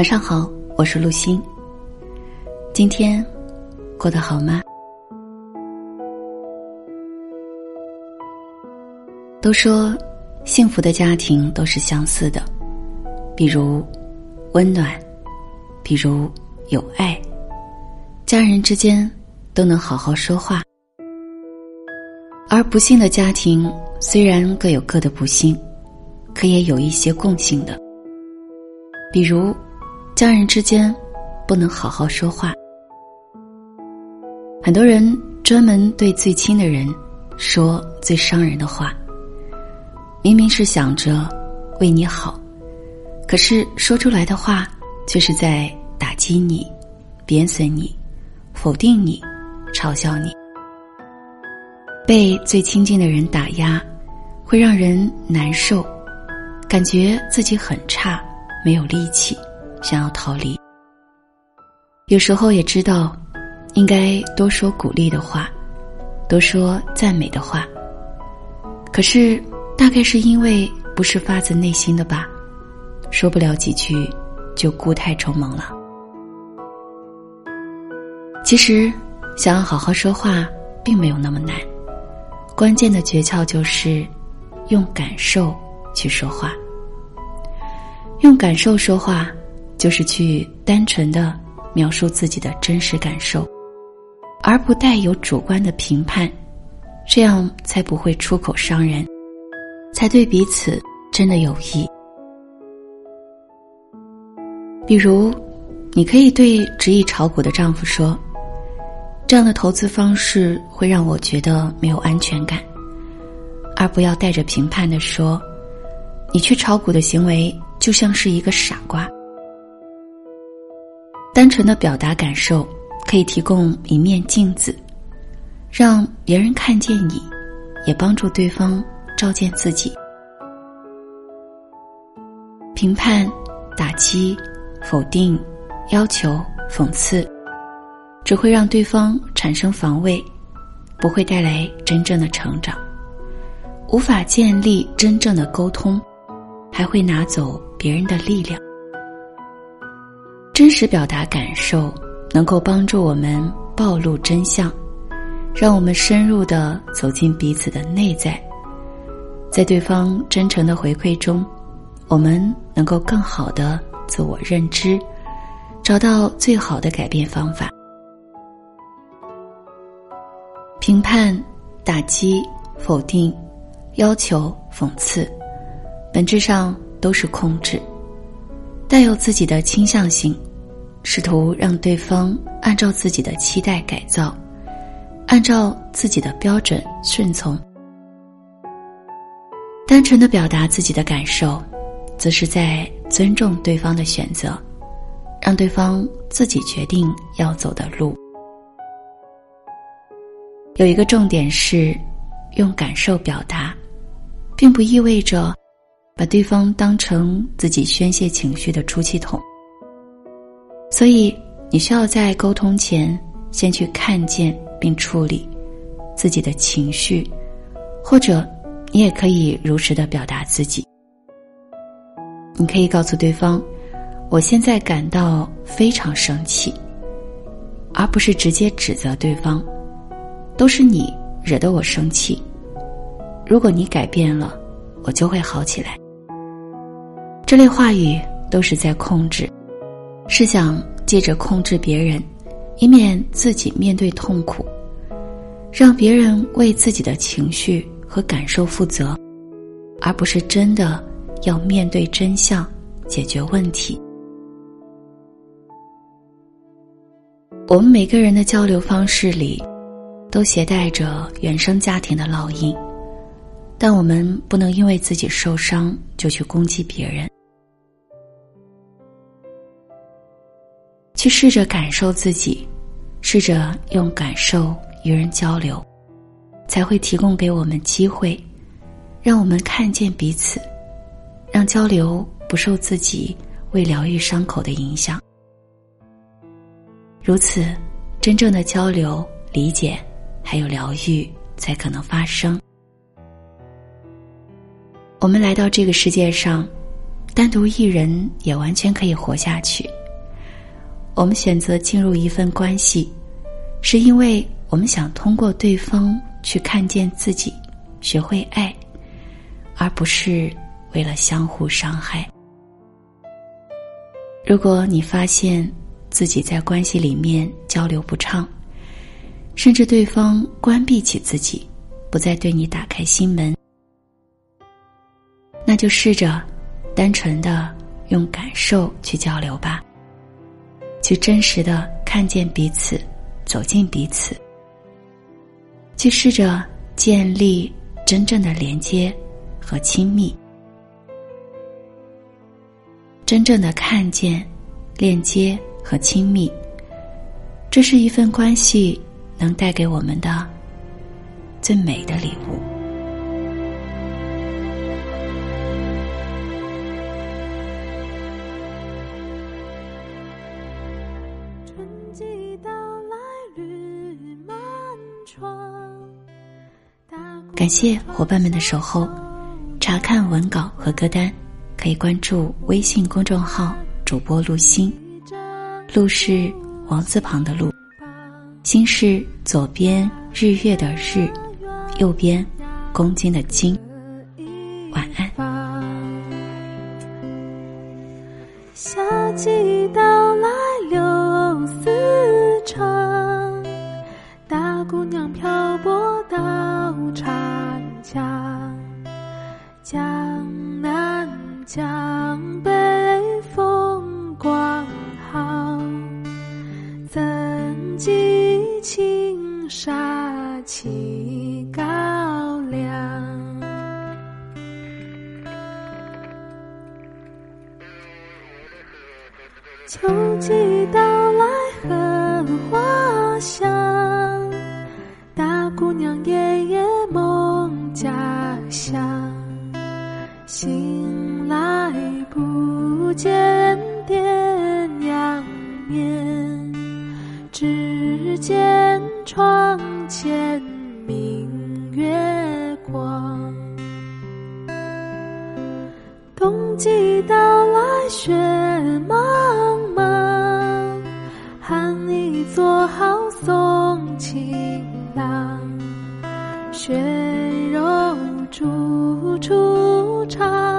晚上好，我是陆欣。今天过得好吗？都说幸福的家庭都是相似的，比如温暖，比如有爱，家人之间都能好好说话。而不幸的家庭虽然各有各的不幸，可也有一些共性的，比如。家人之间不能好好说话，很多人专门对最亲的人说最伤人的话。明明是想着为你好，可是说出来的话却是在打击你、贬损你、否定你、嘲笑你。被最亲近的人打压，会让人难受，感觉自己很差，没有力气。想要逃离，有时候也知道，应该多说鼓励的话，多说赞美的话。可是，大概是因为不是发自内心的吧，说不了几句，就固态重萌了。其实，想要好好说话，并没有那么难，关键的诀窍就是用感受去说话，用感受说话。就是去单纯的描述自己的真实感受，而不带有主观的评判，这样才不会出口伤人，才对彼此真的有益。比如，你可以对执意炒股的丈夫说：“这样的投资方式会让我觉得没有安全感。”而不要带着评判的说：“你去炒股的行为就像是一个傻瓜。”单纯的表达感受，可以提供一面镜子，让别人看见你，也帮助对方照见自己。评判、打击、否定、要求、讽刺，只会让对方产生防卫，不会带来真正的成长，无法建立真正的沟通，还会拿走别人的力量。真实表达感受，能够帮助我们暴露真相，让我们深入的走进彼此的内在，在对方真诚的回馈中，我们能够更好的自我认知，找到最好的改变方法。评判、打击、否定、要求、讽刺，本质上都是控制，带有自己的倾向性。试图让对方按照自己的期待改造，按照自己的标准顺从。单纯的表达自己的感受，则是在尊重对方的选择，让对方自己决定要走的路。有一个重点是，用感受表达，并不意味着把对方当成自己宣泄情绪的出气筒。所以，你需要在沟通前先去看见并处理自己的情绪，或者你也可以如实的表达自己。你可以告诉对方：“我现在感到非常生气。”而不是直接指责对方，都是你惹得我生气。如果你改变了，我就会好起来。这类话语都是在控制。是想借着控制别人，以免自己面对痛苦，让别人为自己的情绪和感受负责，而不是真的要面对真相，解决问题。我们每个人的交流方式里，都携带着原生家庭的烙印，但我们不能因为自己受伤就去攻击别人。去试着感受自己，试着用感受与人交流，才会提供给我们机会，让我们看见彼此，让交流不受自己未疗愈伤口的影响。如此，真正的交流、理解还有疗愈才可能发生。我们来到这个世界上，单独一人也完全可以活下去。我们选择进入一份关系，是因为我们想通过对方去看见自己，学会爱，而不是为了相互伤害。如果你发现自己在关系里面交流不畅，甚至对方关闭起自己，不再对你打开心门，那就试着单纯的用感受去交流吧，去真实的看见彼此，走进彼此，去试着建立真正的连接和亲密，真正的看见、链接和亲密，这是一份关系。能带给我们的最美的礼物。感谢伙伴们的守候。查看文稿和歌单，可以关注微信公众号“主播陆星”，陆是王字旁的陆。心是左边日月的日，右边公斤的斤。晚安。夏季到来起高粱，秋季到来荷花香，大姑娘夜夜梦家乡，醒来不见爹娘面。只见窗前季到来雪茫茫，寒衣做好送情郎，血肉煮出长。